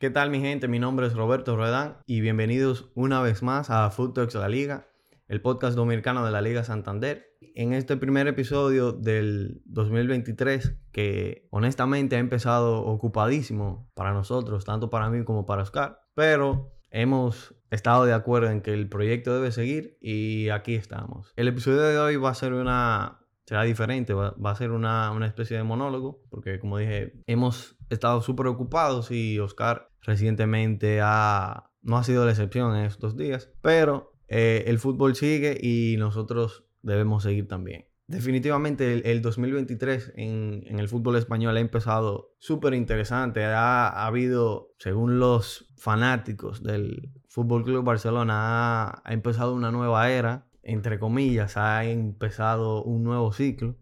¿Qué tal mi gente? Mi nombre es Roberto Ruedán y bienvenidos una vez más a Food Talks La Liga, el podcast dominicano de la Liga Santander. En este primer episodio del 2023 que honestamente ha empezado ocupadísimo para nosotros, tanto para mí como para Oscar, pero hemos estado de acuerdo en que el proyecto debe seguir y aquí estamos. El episodio de hoy va a ser una será diferente, va, a ser una, especie de monólogo, porque como dije, hemos estado súper ocupados y Oscar recientemente ha, no ha sido la excepción en estos días, pero eh, el fútbol sigue y nosotros debemos seguir también. Definitivamente el, 2023 en, en, el fútbol español ha empezado súper interesante. Ha, ha, habido, según los fanáticos del Fútbol Club Barcelona, ha, ha empezado una nueva era entre comillas, ha empezado un nuevo ciclo.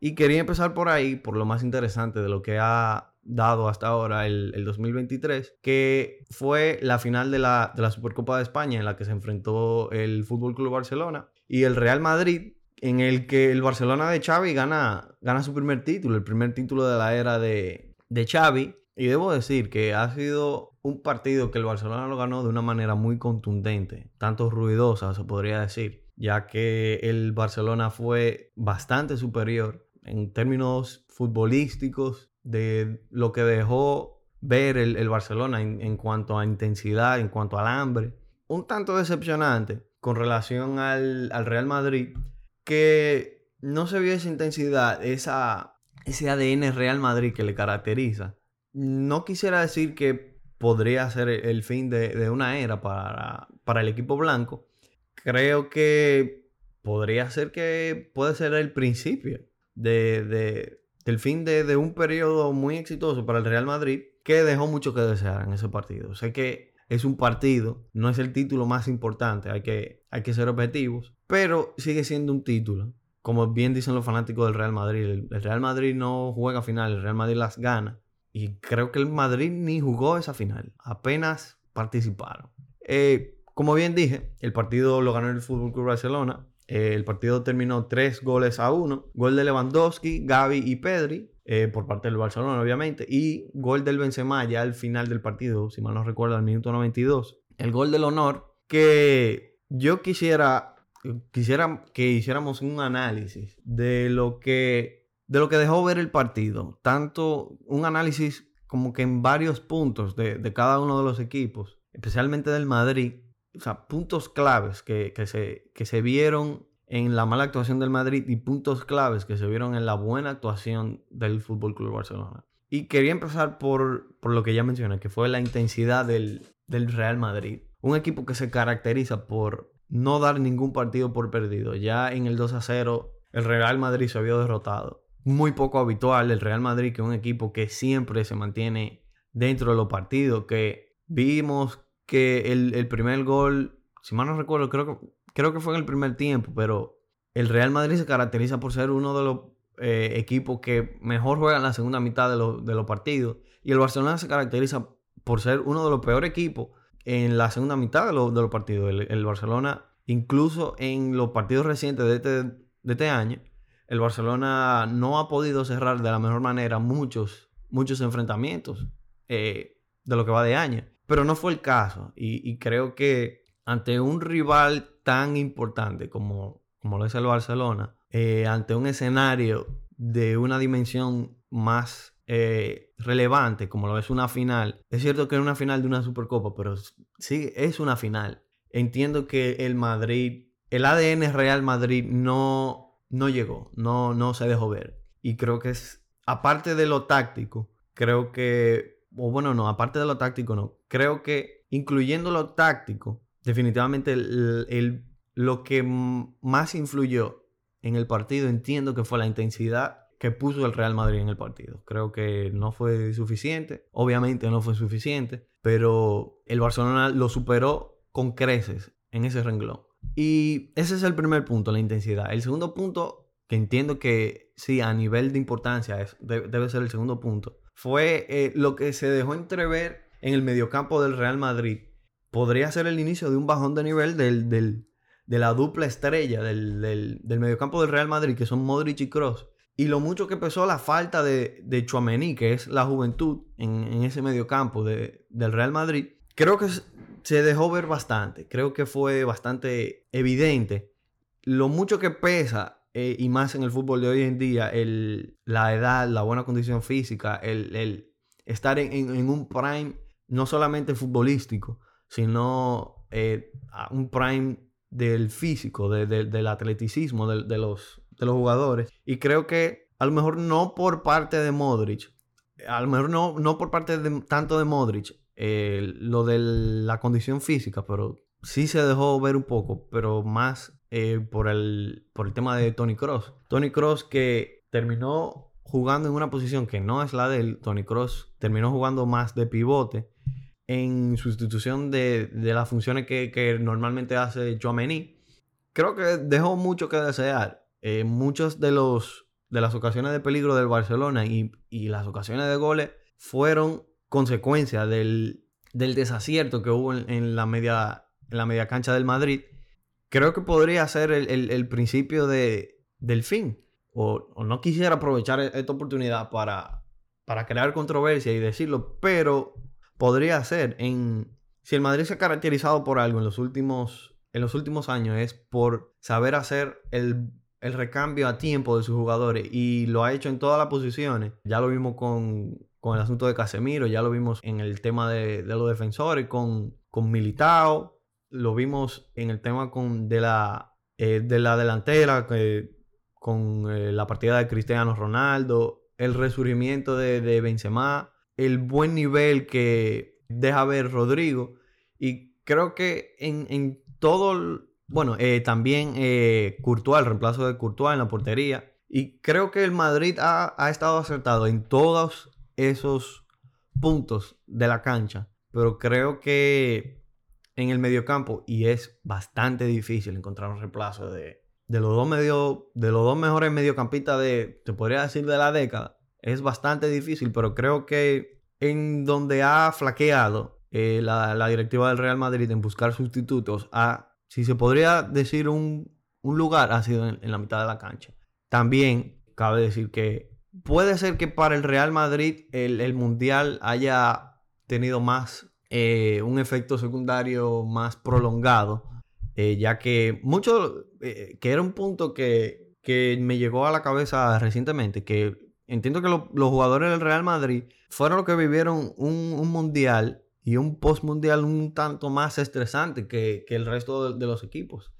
Y quería empezar por ahí, por lo más interesante de lo que ha dado hasta ahora el, 2023, que fue la final de la, de la, Supercopa de España en la que se enfrentó el Fútbol Club Barcelona y el Real Madrid, en el que el Barcelona de Xavi gana, gana su primer título, el primer título de la era de, de Xavi. Y debo decir que ha sido un partido que el Barcelona lo ganó de una manera muy contundente, tanto ruidosa, se podría decir ya que el Barcelona fue bastante superior en términos futbolísticos de lo que dejó ver el, Barcelona en, cuanto a intensidad, en cuanto al hambre. Un tanto decepcionante con relación al, Real Madrid, que no se vio esa intensidad, esa, ese ADN Real Madrid que le caracteriza. No quisiera decir que podría ser el fin de, una era para, para el equipo blanco, creo que podría ser que puede ser el principio de, del fin de, un periodo muy exitoso para el Real Madrid que dejó mucho que desear en ese partido. Sé que es un partido, no es el título más importante, hay que, hay que ser objetivos, pero sigue siendo un título. Como bien dicen los fanáticos del Real Madrid, el, Real Madrid no juega final, el Real Madrid las gana. Y creo que el Madrid ni jugó esa final, apenas participaron. Eh, como bien dije, el partido lo ganó el Fútbol Club Barcelona. El partido terminó 3 goles a 1. Gol de Lewandowski, Gaby y Pedri. Eh, por parte del Barcelona, obviamente. Y gol del Benzema ya al final del partido, si mal no recuerdo, al minuto 92. El gol del honor que yo quisiera, quisiera que hiciéramos un análisis de lo que, de lo que dejó ver el partido. Tanto un análisis como que en varios puntos de, de cada uno de los equipos, especialmente del Madrid o sea, puntos claves que, se, que se vieron en la mala actuación del Madrid y puntos claves que se vieron en la buena actuación del Fútbol Club Barcelona. Y quería empezar por, lo que ya mencioné, que fue la intensidad del, del Real Madrid. Un equipo que se caracteriza por no dar ningún partido por perdido. Ya en el 2 a 0, el Real Madrid se había derrotado. Muy poco habitual el Real Madrid, que es un equipo que siempre se mantiene dentro de los partidos, que vimos que el, primer gol, si mal no recuerdo, creo que, creo que fue en el primer tiempo, pero el Real Madrid se caracteriza por ser uno de los eh, equipos que mejor juega en la segunda mitad de, los partidos. Y el Barcelona se caracteriza por ser uno de los peores equipos en la segunda mitad de, los partidos. El, Barcelona, incluso en los partidos recientes de este, de este año, el Barcelona no ha podido cerrar de la mejor manera muchos, muchos enfrentamientos eh, de lo que va de año. Pero no fue el caso. Y, creo que ante un rival tan importante como, como lo es el Barcelona, eh, ante un escenario de una dimensión más eh, relevante como lo es una final, es cierto que es una final de una Supercopa, pero sí es una final. Entiendo que el Madrid, el ADN Real Madrid no, no llegó, no, no se dejó ver. Y creo que es, aparte de lo táctico, creo que o bueno, no, aparte de lo táctico, no. Creo que incluyendo lo táctico, definitivamente el, lo que más influyó en el partido, entiendo que fue la intensidad que puso el Real Madrid en el partido. Creo que no fue suficiente, obviamente no fue suficiente, pero el Barcelona lo superó con creces en ese renglón. Y ese es el primer punto, la intensidad. El segundo punto, que entiendo que sí, a nivel de importancia es, debe ser el segundo punto, fue eh, lo que se dejó entrever en el mediocampo del Real Madrid. Podría ser el inicio de un bajón de nivel de la dupla estrella del, del, mediocampo del Real Madrid, que son Modric y Cross. y lo mucho que pesó la falta de, de que es la juventud en, en ese mediocampo de, del Real Madrid, creo que se dejó ver bastante. Creo que fue bastante evidente lo mucho que pesa, eh, y más en el fútbol de hoy en día, el, la edad, la buena condición física, el, el estar en, en, un prime no solamente futbolístico, sino eh, un prime del físico, de, de, del atleticismo de, de, los, de los jugadores. Y creo que a lo mejor no por parte de Modric, a lo mejor no, no por parte de, tanto de Modric, eh, lo de la condición física, pero sí se dejó ver un poco, pero más eh, por, el, por el tema de Tony Cross. Tony Cross que terminó jugando en una posición que no es la de él. Tony Cross terminó jugando más de pivote en sustitución de, de las funciones que, que normalmente hace Chouameni. Creo que dejó mucho que desear. Eh, muchas de, los, de las ocasiones de peligro del Barcelona y, y las ocasiones de goles fueron consecuencia del, del desacierto que hubo en, en, la media, en la media cancha del Madrid. Creo que podría ser el, el, el principio de, del fin. O, o, no quisiera aprovechar e, esta oportunidad para, para crear controversia y decirlo, pero podría ser en... Si el Madrid se ha caracterizado por algo en los últimos, en los últimos años es por saber hacer el el recambio a tiempo de sus jugadores y lo ha hecho en todas las posiciones. Ya lo vimos con, con el asunto de Casemiro, ya lo vimos en el tema de, de los defensores, con, con, Militao, lo vimos en el tema con, de, la, eh, de la delantera, eh, con eh, la partida de Cristiano Ronaldo, el resurgimiento de, de Benzema, el buen nivel que deja ver Rodrigo y creo que en, en todo bueno, eh, también eh, Courtois, el reemplazo de Courtois en la portería. Y creo que el Madrid ha, ha, estado acertado en todos esos puntos de la cancha. Pero creo que en el mediocampo, y es bastante difícil encontrar un reemplazo de, de los dos medio, de los dos mejores mediocampistas de, te podría decir, de la década. Es bastante difícil, pero creo que en donde ha flaqueado eh, la, directiva del Real Madrid en buscar sustitutos, ha si se podría decir un, un lugar, ha sido en, la mitad de la cancha. También cabe decir que puede ser que para el Real Madrid el, el Mundial haya tenido más, eh, un efecto secundario más prolongado, eh, ya que mucho, que era un punto que, que, me llegó a la cabeza recientemente, que entiendo que lo, los jugadores del Real Madrid fueron los que vivieron un, un Mundial y un post mundial un tanto más estresante que, el resto de, los equipos.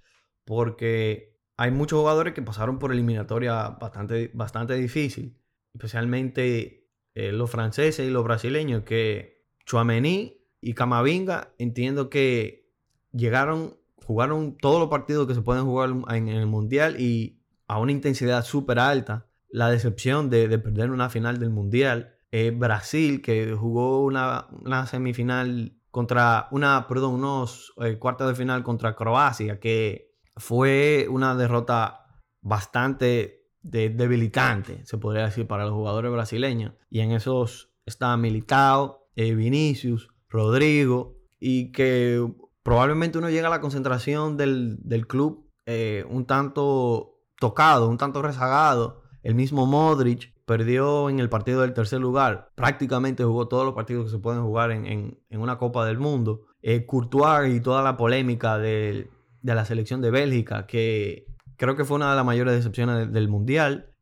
Porque hay muchos jugadores que pasaron por eliminatoria bastante, bastante difícil. Especialmente eh, los franceses y los brasileños que Chouameni y Camavinga entiendo que llegaron, jugaron todos los partidos que se pueden jugar en, en el mundial y a una intensidad súper alta. La decepción de, de perder una final del mundial Brasil, que jugó una, una, semifinal contra, una, perdón, unos eh, cuartos de final contra Croacia, que fue una derrota bastante de, debilitante, se podría decir, para los jugadores brasileños. Y en esos está Militao, eh, Vinicius, Rodrigo, y que probablemente uno llega a la concentración del, del club eh, un tanto tocado, un tanto rezagado. El mismo Modric, perdió en el partido del tercer lugar. Prácticamente jugó todos los partidos que se pueden jugar en, en, una Copa del Mundo. Eh, Courtois y toda la polémica de, de, la selección de Bélgica, que creo que fue una de las mayores decepciones del Mundial.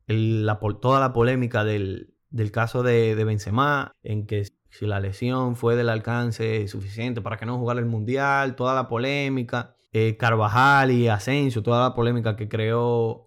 Toda la polémica del, del caso de, de, Benzema, en que si la lesión fue del alcance suficiente para que no jugara el Mundial, toda la polémica. Eh, Carvajal y Asensio, toda la polémica que creó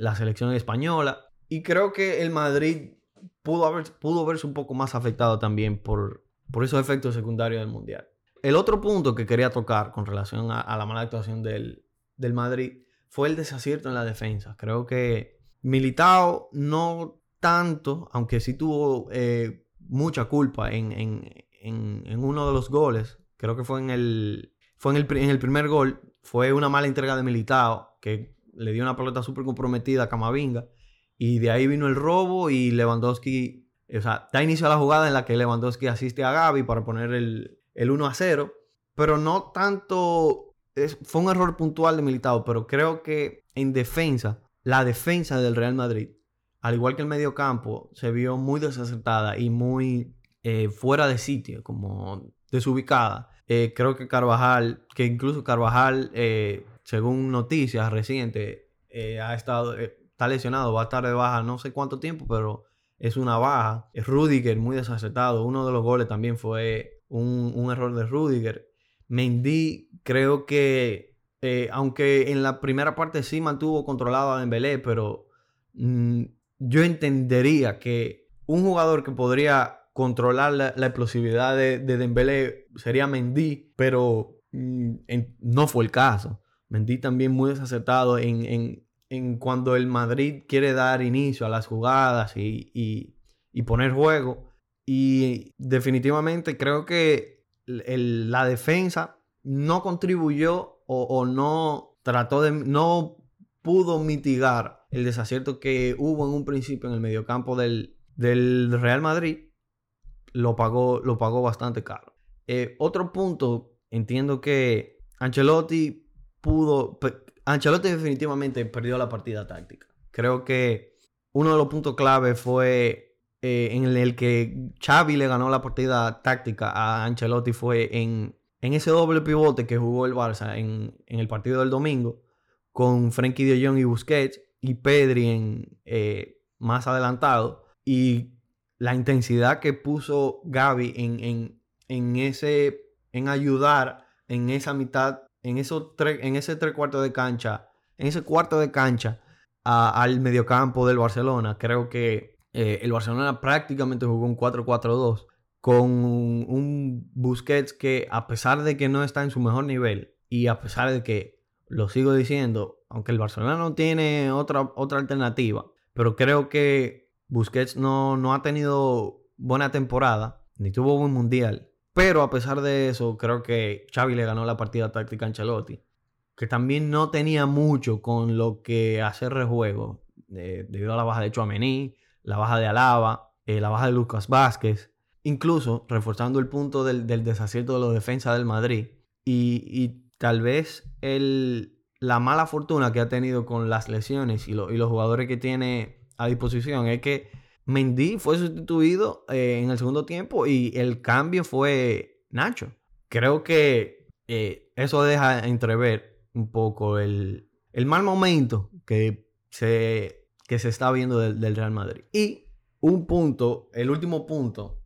la selección española. Y creo que el Madrid pudo, haber, pudo verse un poco más afectado también por, por esos efectos secundarios del Mundial. El otro punto que quería tocar con relación a, la mala actuación del, del, Madrid fue el desacierto en la defensa. Creo que Militao no tanto, aunque sí tuvo eh, mucha culpa en, en, en, en, uno de los goles. Creo que fue en el, fue en el, en el primer gol. Fue una mala entrega de Militao que le dio una pelota súper comprometida a Camavinga y de ahí vino el robo y Lewandowski, o sea, da inicio a la jugada en la que Lewandowski asiste a Gaby para poner el, el 1 a 0. Pero no tanto, es, fue un error puntual de Militao, pero creo que en defensa, la defensa del Real Madrid al igual que el medio campo, se vio muy desacertada y muy eh, fuera de sitio, como desubicada. Eh, creo que Carvajal, que incluso Carvajal, eh, según noticias recientes, ha estado, está lesionado, va a estar de baja no sé cuánto tiempo, pero es una baja. Rudiger muy desacertado. Uno de los goles también fue un, error de Rudiger. Mendy creo que, aunque en la primera parte sí mantuvo controlado a Dembélé, pero mm, yo entendería que un jugador que podría controlar la, explosividad de, de, Dembélé sería Mendy, pero mm, no fue el caso. Mendy también muy desacertado en, cuando el Madrid quiere dar inicio a las jugadas y, poner juego. Y definitivamente creo que la defensa no contribuyó o, o, no trató de, no pudo mitigar el desacierto que hubo en un principio en el mediocampo del, del Real Madrid lo pagó, lo pagó bastante caro. Eh, otro punto, entiendo que Ancelotti pudo. Ancelotti definitivamente perdió la partida táctica. Creo que uno de los puntos clave fue eh, en el que Xavi le ganó la partida táctica a Ancelotti fue en, en ese doble pivote que jugó el Barça en, el partido del domingo con Frenkie de y Busquets y Pedri en, eh, más adelantado. Y la intensidad que puso Gaby en, en, ese, en ayudar en esa mitad, en, esos en ese tres cuartos de cancha, en ese cuarto de cancha al mediocampo del Barcelona. Creo que eh, el Barcelona prácticamente jugó un 4-4-2 con un, Busquets que a pesar de que no está en su mejor nivel y a pesar de que, lo sigo diciendo, aunque el Barcelona no tiene otra, otra alternativa, pero creo que Busquets no, no ha tenido buena temporada, ni tuvo buen mundial. Pero a pesar de eso, creo que Xavi le ganó la partida táctica a Ancelotti. Que también no tenía mucho con lo que hacer rejuego. debido a la baja de Chouameni, la baja de Alaba, eh, la baja de Lucas Vázquez. Incluso reforzando el punto del, desacierto de la defensa del Madrid. Y, tal vez la mala fortuna que ha tenido con las lesiones y, y los jugadores que tiene a disposición es que Mendy fue sustituido eh, en el segundo tiempo y el cambio fue Nacho. Creo que eh, eso deja entrever un poco el, mal momento que se, que se está viendo del, Real Madrid. Y un punto, el último punto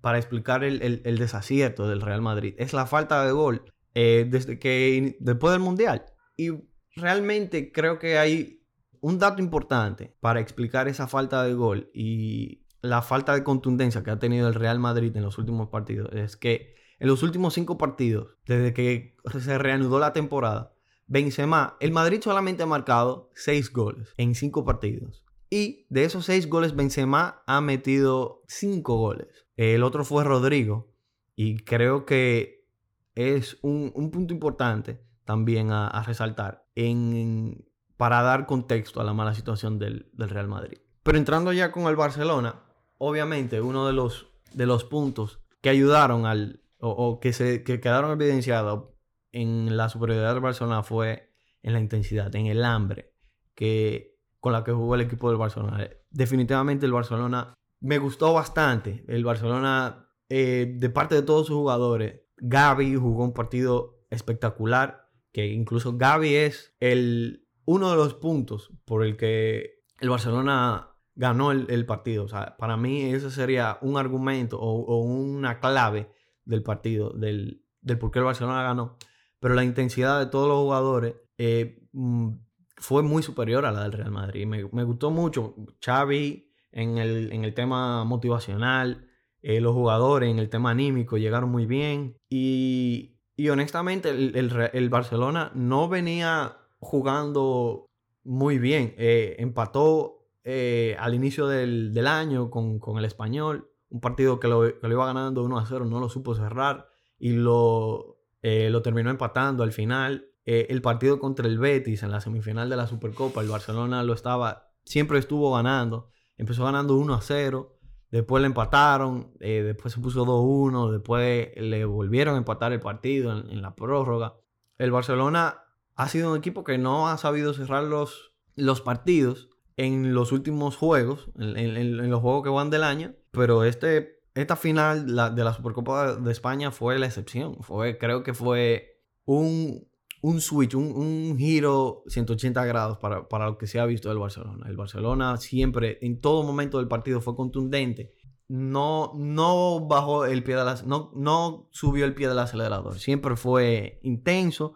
para explicar el, desacierto del Real Madrid es la falta de gol eh, desde que después del Mundial. Y realmente creo que hay un dato importante para explicar esa falta de gol y la falta de contundencia que ha tenido el Real Madrid en los últimos partidos es que en los últimos cinco partidos, desde que se reanudó la temporada, Benzema, el Madrid solamente ha marcado seis goles en cinco partidos. Y de esos seis goles, Benzema ha metido cinco goles. El otro fue Rodrigo. Y creo que es un, punto importante también a, a resaltar en, para dar contexto a la mala situación del, Real Madrid. Pero entrando ya con el Barcelona, obviamente uno de los, de los puntos que ayudaron al, o, que, se, quedaron evidenciados en la superioridad del Barcelona fue en la intensidad, en el hambre que, con la que jugó el equipo del Barcelona. Definitivamente el Barcelona me gustó bastante. El Barcelona, eh, de parte de todos sus jugadores, Gaby jugó un partido espectacular, que incluso Gaby es el, uno de los puntos por el que el Barcelona ganó el, partido. O sea, para mí ese sería un argumento o, una clave del partido, del, por qué el Barcelona ganó. Pero la intensidad de todos los jugadores eh, mm, fue muy superior a la del Real Madrid. Me, gustó mucho Xavi en el, en el tema motivacional, eh, los jugadores en el tema anímico llegaron muy bien. Y, honestamente el Barcelona no venía jugando muy bien. Eh, empató eh, al inicio del, año con, el español. Un partido que lo, iba ganando 1 a 0, no lo supo cerrar y lo, eh, lo terminó empatando al final. el partido contra el Betis en la semifinal de la Supercopa, el Barcelona lo estaba, siempre estuvo ganando. Empezó ganando 1 a 0. Después le empataron, después se puso 2-1, después le volvieron a empatar el partido en, la prórroga. El Barcelona ha sido un equipo que no ha sabido cerrar los, los partidos, en los últimos juegos, en, los juegos que van del año, pero este, esta final de la Supercopa de España fue la excepción. Fue, creo que fue un, un switch, un, giro 180 grados para, para, lo que se ha visto del Barcelona. El Barcelona siempre, en todo momento del partido, fue contundente. No, no bajó el pie de la, no, no subió el pie del acelerador. Siempre fue intenso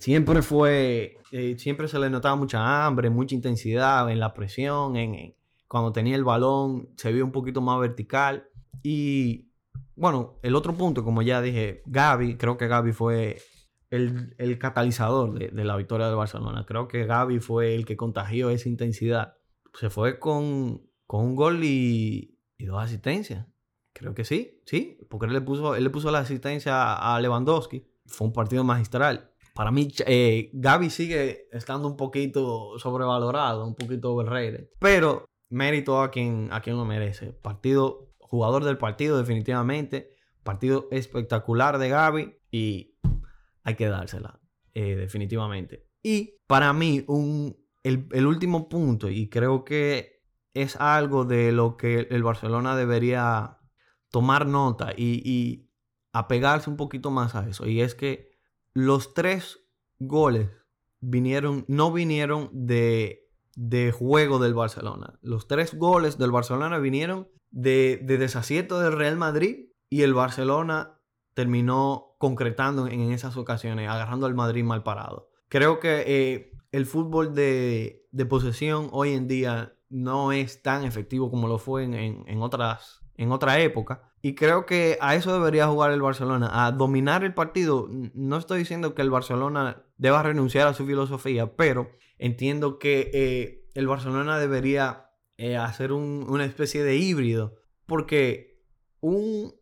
Siempre fue, eh, siempre se le notaba mucha hambre, mucha intensidad en la presión, en, cuando tenía el balón se vio un poquito más vertical. Y bueno, el otro punto, como ya dije, Gaby, creo que Gaby fue el, catalizador de, la victoria de Barcelona. Creo que Gaby fue el que contagió esa intensidad. Se fue con, un gol y, y, dos asistencias. Creo que sí, sí, porque él le puso, él le puso la asistencia a Lewandowski. Fue un partido magistral. Para mí, eh, Gaby sigue estando un poquito sobrevalorado, un poquito overrated. Pero mérito a quien, a quien lo merece. Partido, jugador del partido, definitivamente. Partido espectacular de Gaby y hay que dársela, eh, definitivamente. Y para mí, un, el, último punto, y creo que es algo de lo que el Barcelona debería tomar nota y, y apegarse un poquito más a eso. Y es que los tres goles vinieron, no vinieron de, de juego del Barcelona. Los tres goles del Barcelona vinieron de, de desacierto del Real Madrid y el Barcelona terminó concretando en esas ocasiones, agarrando al Madrid mal parado. Creo que eh, el fútbol de, de, posesión hoy en día no es tan efectivo como lo fue en, en, otras, en otra época. Y creo que a eso debería jugar el Barcelona, a dominar el partido. No estoy diciendo que el Barcelona deba renunciar a su filosofía, pero entiendo que eh, el Barcelona debería eh, hacer una especie de híbrido, porque un,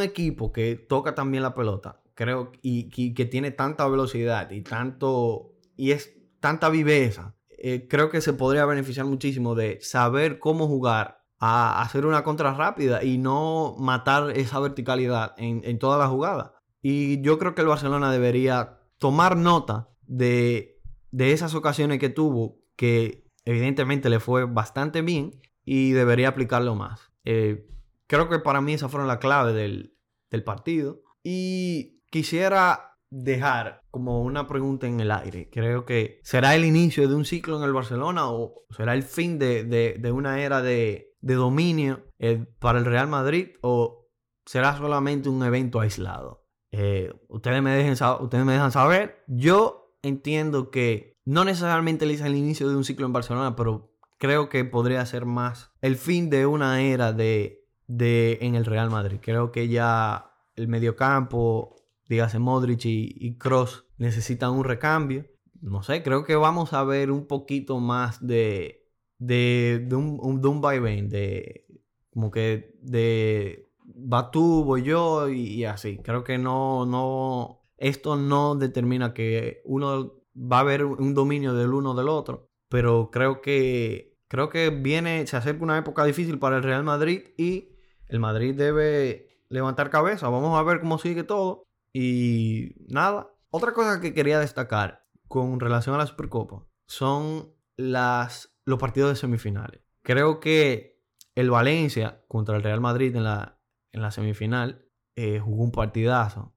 equipo que toca también la pelota, creo, y, que tiene tanta velocidad y tanto, y es tanta viveza, eh, creo que se podría beneficiar muchísimo de saber cómo jugar a hacer una contra rápida y no matar esa verticalidad en, toda la jugada. Y yo creo que el Barcelona debería tomar nota de, esas ocasiones que tuvo, que evidentemente le fue bastante bien, y debería aplicarlo más. Eh, creo que para mí esa fueron la clave del, del partido. Y quisiera dejar como una pregunta en el aire. Creo que será el inicio de un ciclo en el Barcelona o será el fin de, de una era de, de dominio eh, para el Real Madrid o será solamente un evento aislado? Eh, ustedes, me dejen ustedes me dejan saber. Yo entiendo que no necesariamente es el inicio de un ciclo en Barcelona, pero creo que podría ser más el fin de una era de, de en el Real Madrid. Creo que ya el mediocampo, dígase Modric y, Cross, necesitan un recambio. No sé, creo que vamos a ver un poquito más de, de, de, un, de un vaivén, de como que de va tú, voy yo y, así. Creo que no, no, esto no determina que uno va a haber un dominio del uno del otro, pero creo que, creo que viene, se acerca una época difícil para el Real Madrid y el Madrid debe levantar cabeza. Vamos a ver cómo sigue todo y nada. Otra cosa que quería destacar con relación a la Supercopa son las los partidos de semifinales. Creo que el Valencia contra el Real Madrid en la, en la semifinal eh, jugó un partidazo.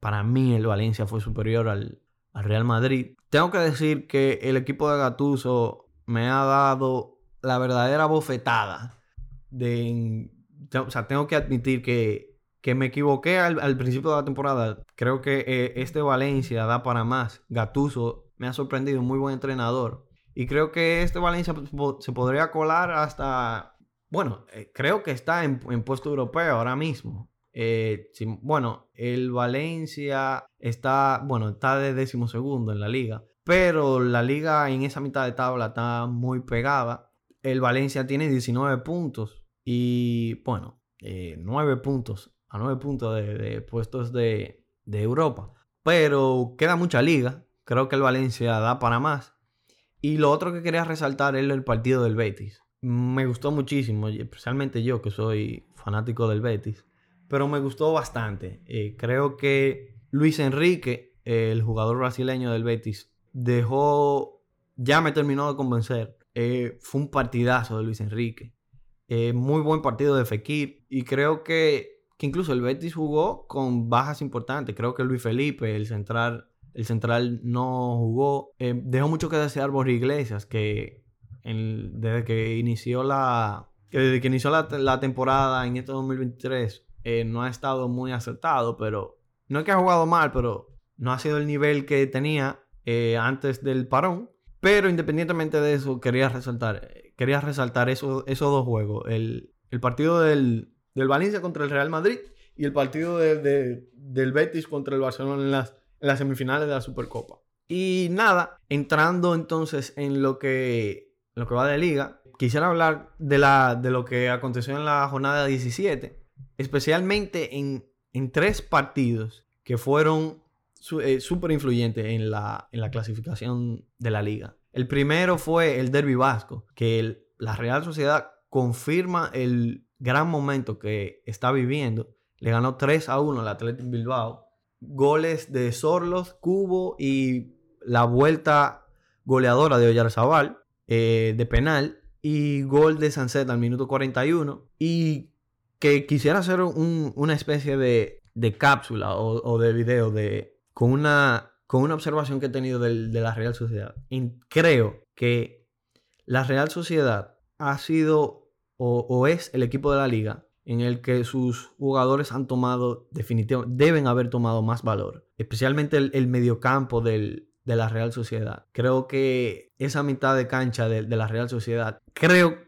Para mí el Valencia fue superior al, Real Madrid. Tengo que decir que el equipo de Gatuso me ha dado la verdadera bofetada. De, o sea, tengo que admitir que, me equivoqué al, principio de la temporada. Creo que eh, este Valencia da para más. Gatuso me ha sorprendido, muy buen entrenador. Y creo que este Valencia se podría colar hasta, bueno, eh, creo que está en, puesto europeo ahora mismo. Eh, bueno, el Valencia está, bueno, está de décimo segundo en la liga, pero la liga en esa mitad de tabla está muy pegada. El Valencia tiene 19 puntos y, bueno, 9 eh, puntos, a 9 puntos de, puestos de, de Europa. Pero queda mucha liga. Creo que el Valencia da para más. Y lo otro que quería resaltar es el partido del Betis. Me gustó muchísimo, especialmente yo que soy fanático del Betis, pero me gustó bastante. Eh, creo que Luis Enrique, el jugador brasileño del Betis, dejó, ya me terminó de convencer. eh, fue un partidazo de Luis Enrique. Eh, muy buen partido de Fekir. Y creo que, que, incluso el Betis jugó con bajas importantes. Creo que Luis Felipe, el central, el central no jugó. Eh, dejó mucho que desear Borja Iglesias, que desde que inició la, desde que inició la, temporada en este 2023 no ha estado muy acertado, pero no es que ha jugado mal, pero no ha sido el nivel que tenía antes del parón. Pero independientemente de eso, quería resaltar, quería resaltar esos dos juegos. El, partido del, Valencia contra el Real Madrid y el partido del Betis contra el Barcelona en las, las, semifinales de la Supercopa. Y nada, entrando entonces en lo que, lo que va de liga, quisiera hablar de, la, de lo que aconteció en la jornada 17, especialmente en, en tres partidos que fueron eh, súper influyente en la, en la clasificación de la liga. El primero fue el Derby Vasco, que la Real Sociedad confirma el gran momento que está viviendo. Le ganó 3 a 1 al Atlético Bilbao. Goles de Sorlos, Cubo y la vuelta goleadora de Oyarzabal eh, de penal y gol de Sancet al minuto 41 y que quisiera hacer una especie de, cápsula o, o, de video de con una, con una observación que he tenido de la Real Sociedad. creo que la Real Sociedad ha sido o, es el equipo de la liga en el que sus jugadores han tomado, definitivamente, deben haber tomado más valor. Especialmente el, mediocampo de la Real Sociedad. Creo que esa mitad de cancha de, la Real Sociedad, creo,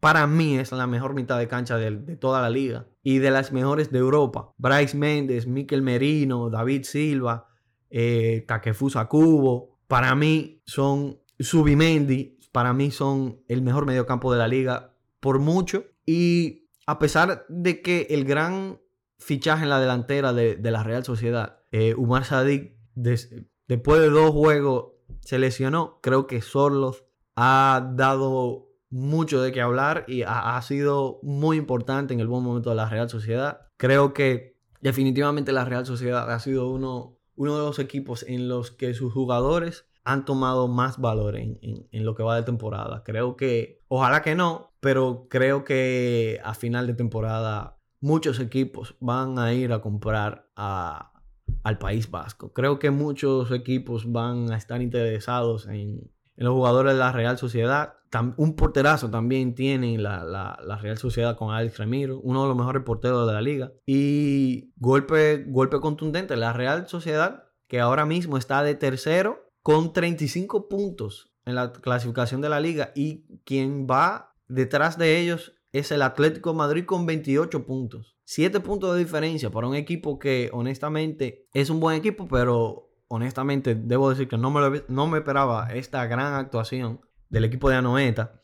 para mí es la mejor mitad de cancha de, de, toda la liga y de las mejores de Europa. Bryce Méndez, Miquel Merino, David Silva, eh, Takefusa Kubo, para mí son Subimendi, para mí son el mejor mediocampo de la liga por mucho. Y a pesar de que el gran fichaje en la delantera de, la Real Sociedad, eh, Umar Sadik, después de dos juegos se lesionó, creo que Sorlos ha dado mucho de qué hablar y ha, sido muy importante en el buen momento de la Real Sociedad. Creo que definitivamente la Real Sociedad ha sido uno de los equipos en los que sus jugadores han tomado más valor en, lo que va de temporada. Creo que, ojalá que no, pero creo que a final de temporada muchos equipos van a ir a comprar al País Vasco. Creo que muchos equipos van a estar interesados en, los jugadores de la Real Sociedad. un porterazo también tiene la, Real Sociedad con Alex Remiro, uno de los mejores porteros de la liga. Y golpe, golpe contundente, la Real Sociedad, que ahora mismo está de tercero con 35 puntos en la clasificación de la liga. Y quien va detrás de ellos es el Atlético Madrid con 28 puntos. 7 puntos de diferencia para un equipo que honestamente es un buen equipo, pero honestamente, debo decir que no me, no me esperaba esta gran actuación del equipo de Anoeta.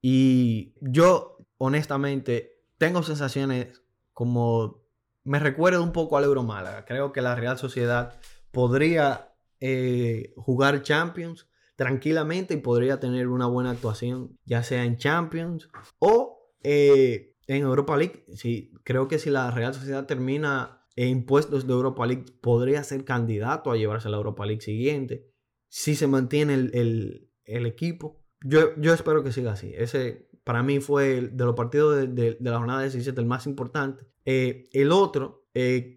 Y yo, honestamente, tengo sensaciones como me recuerda un poco al Euro Málaga. Creo que la Real Sociedad podría eh, jugar Champions tranquilamente y podría tener una buena actuación, ya sea en Champions o eh, en Europa League. Sí, creo que si la Real Sociedad termina e impuestos de Europa League podría ser candidato a llevarse a la Europa League siguiente si se mantiene el, equipo. Yo, yo, espero que siga así. Ese para mí fue de los partidos de, la jornada 17 el más importante. Eh, el otro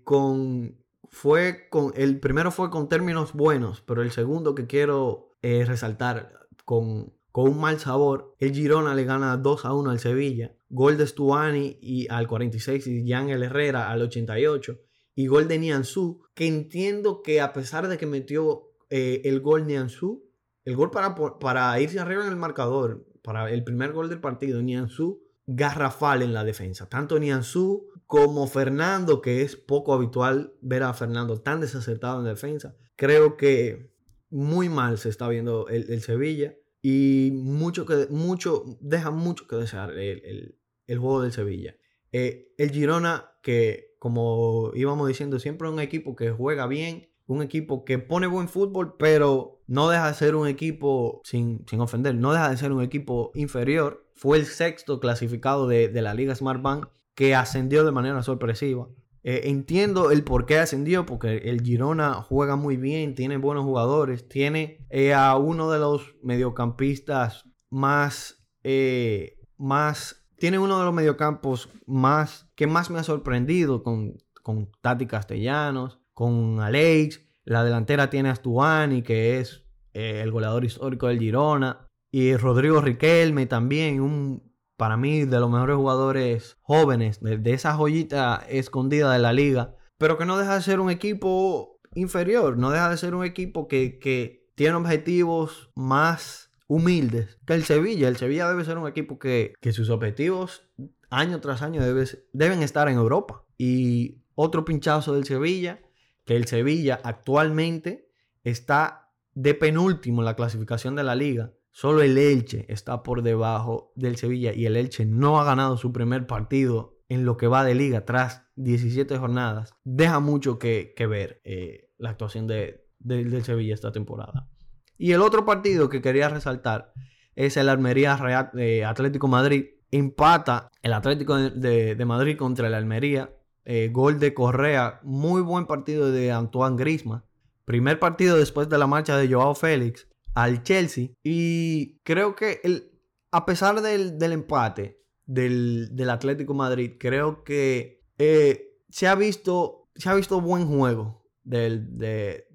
con fue con el primero fue con términos buenos, pero el segundo que quiero eh, resaltar con, con un mal sabor, el Girona le gana 2 a 1 al Sevilla, gol de Stuani y al 46 y Jan El Herrera al 88 y gol de Nianzú, que entiendo que a pesar de que metió eh, el gol Nianzú, el gol para, para irse arriba en el marcador, para el primer gol del partido, Nianzú, garrafal en la defensa. Tanto Nianzú como Fernando, que es poco habitual ver a Fernando tan desacertado en defensa. Creo que muy mal se está viendo el, Sevilla y mucho que, mucho, deja mucho que desear el, juego del Sevilla. Eh, el Girona, que como íbamos diciendo, siempre un equipo que juega bien, un equipo que pone buen fútbol, pero no deja de ser un equipo, sin, ofender, no deja de ser un equipo inferior. Fue el sexto clasificado de, la Liga Smart Bank que ascendió de manera sorpresiva. Eh, entiendo el por qué ascendió, porque el Girona juega muy bien, tiene buenos jugadores, tiene eh, a uno de los mediocampistas más, eh, más, tiene uno de los mediocampos más, que más me ha sorprendido con, con Tati Castellanos, con Alex. La delantera tiene a Astuani, que es el goleador histórico del Girona. Y Rodrigo Riquelme también, un, para mí, de los mejores jugadores jóvenes, de, de esa joyita escondida de la liga. Pero que no deja de ser un equipo inferior, no deja de ser un equipo que, que tiene objetivos más humildes que el Sevilla. El Sevilla debe ser un equipo que, que sus objetivos año tras año deben estar en Europa. Y otro pinchazo del Sevilla, que el Sevilla actualmente está de penúltimo en la clasificación de la liga. Solo el Elche está por debajo del Sevilla y el Elche no ha ganado su primer partido en lo que va de liga tras 17 jornadas. Deja mucho que, ver eh, la actuación de, del Sevilla esta temporada. Y el otro partido que quería resaltar es el Almería Real, eh, Atlético Madrid. Empata el Atlético de, Madrid contra el Almería. Eh, gol de Correa. Muy buen partido de Antoine Grisma. Primer partido después de la marcha de Joao Félix al Chelsea. Y creo que el, a pesar del, empate del, Atlético Madrid, creo que eh, se, ha visto, se ha visto buen juego del,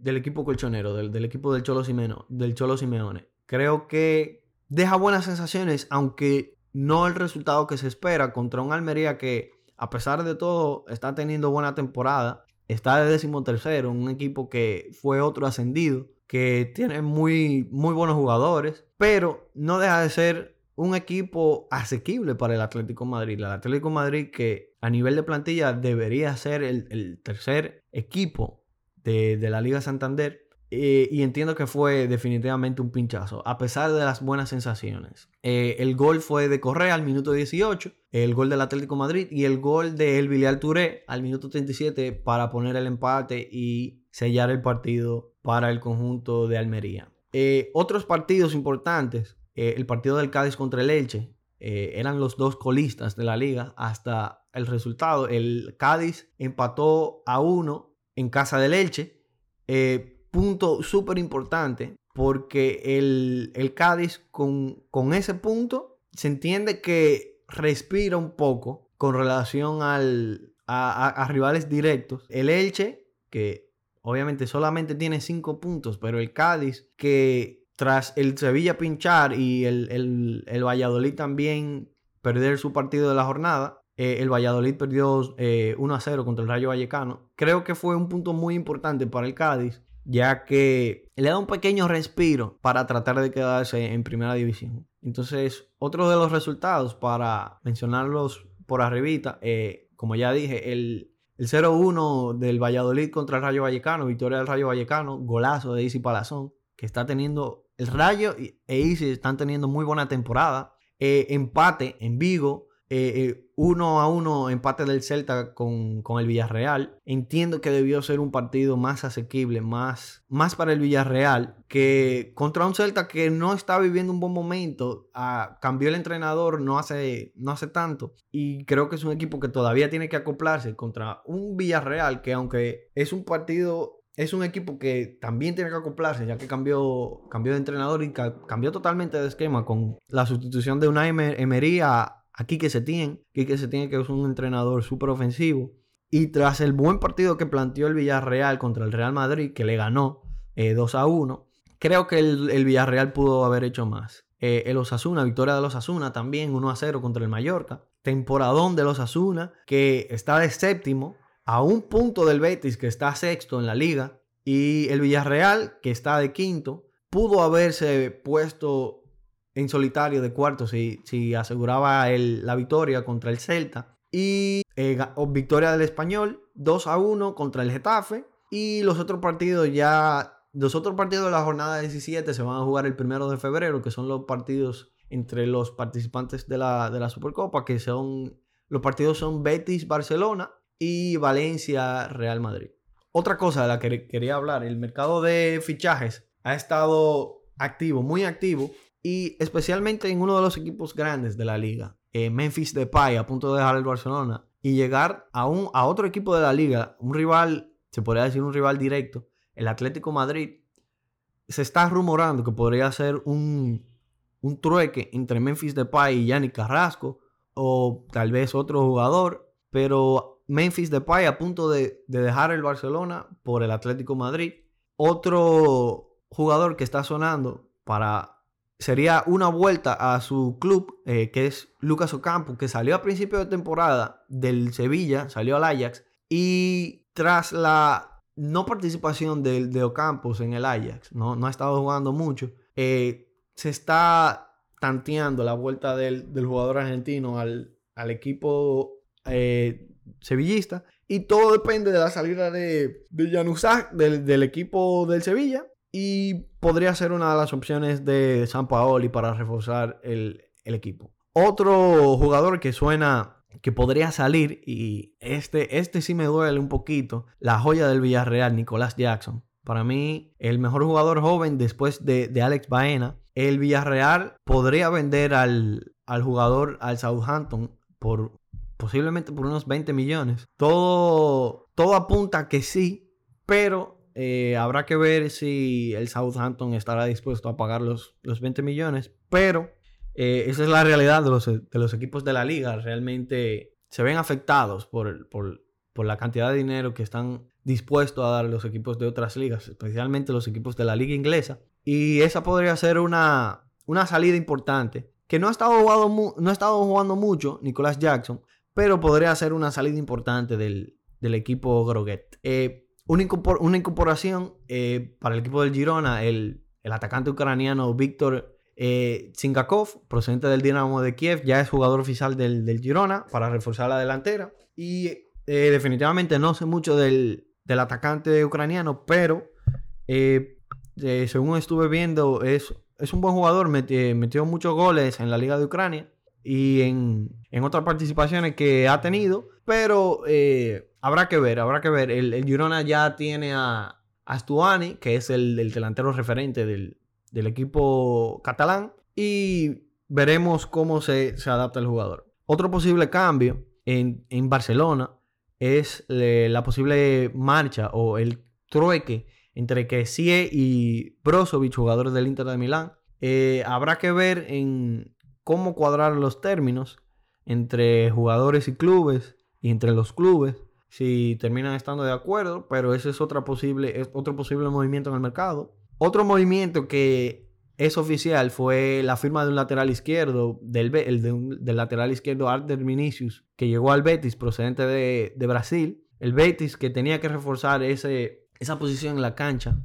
equipo colchonero, del, equipo del Cholo, del Cholo Simeone. Creo que deja buenas sensaciones, aunque no el resultado que se espera contra un Almería que, a pesar de todo, está teniendo buena temporada. Está de décimo tercero, un equipo que fue otro ascendido, que tiene muy, muy buenos jugadores, pero no deja de ser un equipo asequible para el Atlético Madrid. El Atlético Madrid que a nivel de plantilla debería ser el, el tercer equipo de, la Liga Santander. Eh, y entiendo que fue definitivamente un pinchazo, a pesar de las buenas sensaciones. Eh, el gol fue de Correa al minuto 18, el gol del Atlético Madrid y el gol de El Villar Touré al minuto 37 para poner el empate y sellar el partido para el conjunto de Almería. Eh, otros partidos importantes, el partido del Cádiz contra el Elche, eran los dos colistas de la liga hasta el resultado. El Cádiz empató a uno en casa del Elche. Eh, punto súper importante porque el, Cádiz con, con, ese punto se entiende que respira un poco con relación al, a, rivales directos. El Elche, que obviamente solamente tiene cinco puntos, pero el Cádiz, que tras el Sevilla pinchar y el, el, el Valladolid también perder su partido de la jornada, eh, el Valladolid perdió 1 eh, a 0 contra el Rayo Vallecano. Creo que fue un punto muy importante para el Cádiz, ya que le da un pequeño respiro para tratar de quedarse en primera división. Entonces, otro de los resultados para mencionarlos por arribita, eh, como ya dije, el, el 0-1 del Valladolid contra el Rayo Vallecano, victoria del Rayo Vallecano, golazo de Isi Palazón, que está teniendo el Rayo e Isi están teniendo muy buena temporada. empate en Vigo, eh, eh, uno a uno empate del Celta con, el Villarreal. Entiendo que debió ser un partido más asequible, más, más para el Villarreal, que contra un Celta que no está viviendo un buen momento. Cambió el entrenador no hace, no hace tanto. Y creo que es un equipo que todavía tiene que acoplarse contra un Villarreal que aunque es un partido es un equipo que también tiene que acoplarse, ya que cambió, cambió de entrenador y cambió totalmente de esquema con la sustitución de una Emery a, Aquí que se tiene, que se tiene que es un entrenador súper ofensivo. Y tras el buen partido que planteó el Villarreal contra el Real Madrid, que le ganó 2 eh, a 1, creo que el, Villarreal pudo haber hecho más. Eh, el Osasuna, victoria de los Osasuna también 1 a 0 contra el Mallorca. Temporadón de los Osasuna, que está de séptimo, a un punto del Betis, que está sexto en la liga. Y el Villarreal, que está de quinto, pudo haberse puesto en solitario de cuarto si, si aseguraba la victoria contra el Celta. Y eh, victoria del Español 2 a 1 contra el Getafe. Y los otros partidos ya, los otros partidos de la jornada 17 se van a jugar el primero de febrero, que son los partidos entre los participantes de la, de la Supercopa, que son, los partidos son Betis, Barcelona y Valencia, Real Madrid. Otra cosa de la que quería hablar, el mercado de fichajes ha estado activo, muy activo. Y especialmente en uno de los equipos grandes de la liga, eh, Memphis Depay, a punto de dejar el Barcelona, y llegar a, a otro equipo de la liga, un rival, se podría decir un rival directo, el Atlético Madrid, se está rumorando que podría ser un, un trueque entre Memphis Depay y Yannick Carrasco o tal vez otro jugador, pero Memphis Depay a punto de, dejar el Barcelona por el Atlético Madrid. Otro jugador que está sonando para sería una vuelta a su club, eh, que es Lucas Ocampo, que salió a principio de temporada del Sevilla, salió al Ajax, y tras la no participación de, de Ocampos en el Ajax, no, no ha estado jugando mucho, eh, se está tanteando la vuelta del, jugador argentino al, equipo eh, sevillista. Y todo depende de la salida de, de del, equipo del Sevilla. Y podría ser una de las opciones de San Paoli para reforzar el, equipo. Otro jugador que suena que podría salir, y este, este sí me duele un poquito, la joya del Villarreal, Nicolás Jackson. Para mí, el mejor jugador joven después de, de Alex Baena el Villarreal podría vender al, jugador al Southampton por posiblemente por unos 20 millones. Todo, todo apunta que sí, pero eh, habrá que ver si el Southampton estará dispuesto a pagar los, los 20 millones. Pero eh, esa es la realidad de los, de los, equipos de la liga. Realmente se ven afectados por, por, por la cantidad de dinero que están dispuestos a dar los equipos de otras ligas, especialmente los equipos de la liga inglesa. Y esa podría ser una, una salida importante. Que no ha, estado jugando, no ha estado jugando mucho Nicolás Jackson, pero podría ser una salida importante del, equipo Groguet. Eh, una, incorporación eh, para el equipo del Girona, el, atacante ucraniano Víctor eh, procedente del Dinamo de Kiev, ya es jugador oficial del, Girona para reforzar la delantera. Y eh, definitivamente no sé mucho del, del atacante ucraniano, pero eh, según estuve viendo, es, es un buen jugador, metió, muchos goles en la Liga de Ucrania y en, otras participaciones que ha tenido, pero habrá que ver, habrá que ver. El, el Girona ya tiene a, Astuani, que es el, delantero referente del, equipo catalán, y veremos cómo se, adapta el jugador. Otro posible cambio en, en Barcelona es la posible marcha o el trueque entre Kessie y Brozovic, jugadores del Inter de Milán. Eh, habrá que ver en cómo cuadrar los términos entre jugadores y clubes y entre los clubes si terminan estando de acuerdo, pero ese es, otra posible, es otro posible movimiento en el mercado. Otro movimiento que es oficial fue la firma de un lateral izquierdo, del, del lateral izquierdo Arter Vinicius, que llegó al Betis procedente de, de Brasil. El Betis que tenía que reforzar ese esa posición en la cancha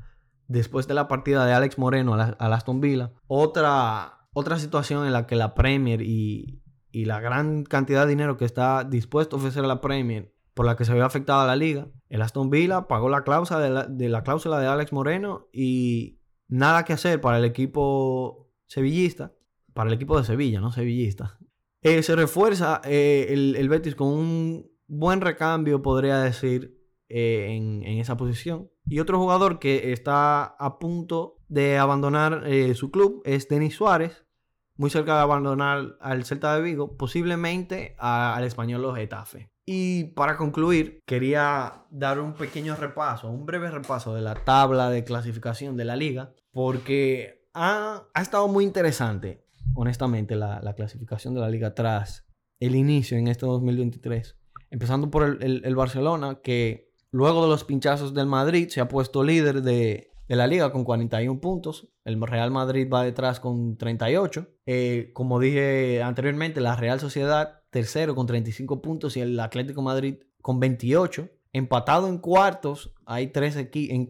después de la partida de Alex Moreno a, Aston Villa. Otra, otra situación en la que la Premier y, la gran cantidad de dinero que está dispuesto a ofrecer a la Premier por la que se ve afectada la liga. El Aston Villa pagó la cláusula de la, de la cláusula de Alex Moreno y nada que hacer para el equipo sevillista, para el equipo de Sevilla, no sevillista. Eh, se refuerza eh, el, el Betis con un buen recambio, podría decir, eh, en, esa posición. Y otro jugador que está a punto de abandonar eh, su club es Denis Suárez, muy cerca de abandonar al Celta de Vigo, posiblemente al español los Getafe. Y para concluir, quería dar un pequeño repaso, un breve repaso de la tabla de clasificación de la liga, porque ha, estado muy interesante, honestamente, la, clasificación de la liga tras el inicio en este 2023. Empezando por el Barcelona, que Luego de los pinchazos del Madrid, se ha puesto líder de, la liga con 41 puntos. El Real Madrid va detrás con 38. Eh, como dije anteriormente, la Real Sociedad tercero con 35 puntos y el Atlético Madrid con 28. Empatado en cuartos, hay tres en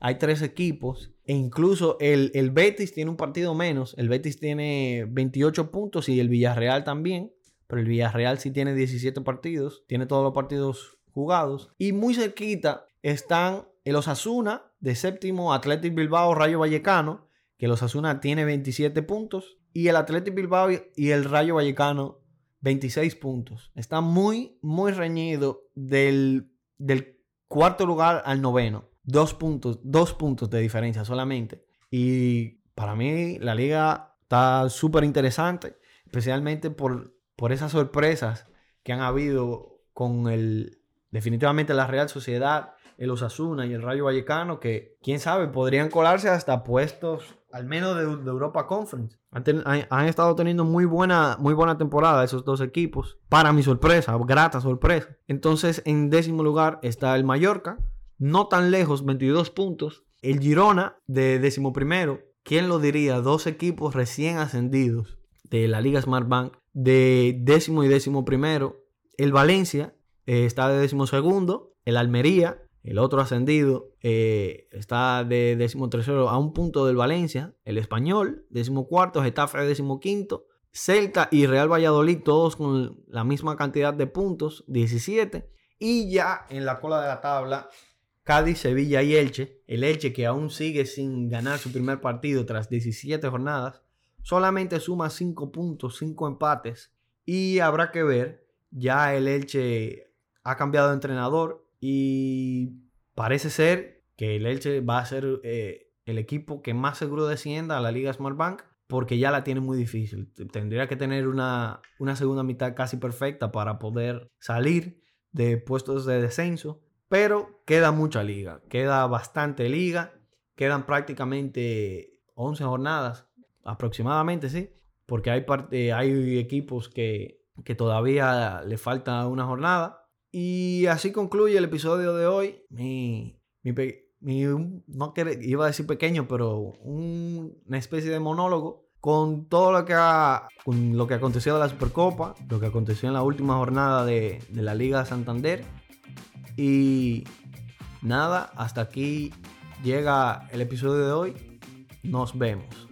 hay tres equipos. E incluso el, el Betis tiene un partido menos. El Betis tiene 28 puntos y el Villarreal también. Pero el Villarreal sí tiene 17 partidos. Tiene todos los partidos jugados. Y muy cerquita están el Osasuna de séptimo, Athletic Bilbao, Rayo Vallecano, que el Osasuna tiene 27 puntos. Y el Athletic Bilbao y el Rayo Vallecano 26 puntos. Está muy, muy reñido del, del cuarto lugar al noveno. Dos puntos, dos puntos de diferencia solamente. Y para mí la liga está súper interesante, especialmente por, por esas sorpresas que han habido con el, Definitivamente la Real Sociedad, el Osasuna y el Rayo Vallecano, que quién sabe, podrían colarse hasta puestos al menos de, Europa Conference. Han, estado teniendo muy buena, muy buena temporada esos dos equipos. Para mi sorpresa, grata sorpresa. Entonces, en décimo lugar está el Mallorca, no tan lejos, 22 puntos. El Girona de décimo primero. ¿Quién lo diría? Dos equipos recién ascendidos de la Liga Smart Bank de décimo y décimo primero. El Valencia eh, está de décimo segundo. El Almería el otro ascendido eh, está de décimo tercero a un punto del Valencia. El español, décimo cuarto. Getafe, décimo. Celta y Real Valladolid, todos con la misma cantidad de puntos, 17. Y ya en la cola de la tabla, Cádiz, Sevilla y Elche. El Elche que aún sigue sin ganar su primer partido tras 17 jornadas. Solamente suma 5 puntos, 5 empates. Y habrá que ver, ya el Elche ha cambiado de entrenador y parece ser que el Elche va a ser eh, el equipo que más seguro descienda a la Liga Smart Bank porque ya la tiene muy difícil. Tendría que tener una, una segunda mitad casi perfecta para poder salir de puestos de descenso. Pero queda mucha liga, queda bastante liga, quedan prácticamente 11 jornadas aproximadamente, sí, porque hay, parte, hay equipos que, que todavía le falta una jornada y así concluye el episodio de hoy. Mi, mi, no iba a decir pequeño, pero una especie de monólogo con todo lo que, con lo que aconteció de la Supercopa, lo que aconteció en la última jornada de, de la Liga Santander. Y nada, hasta aquí llega el episodio de hoy. Nos vemos.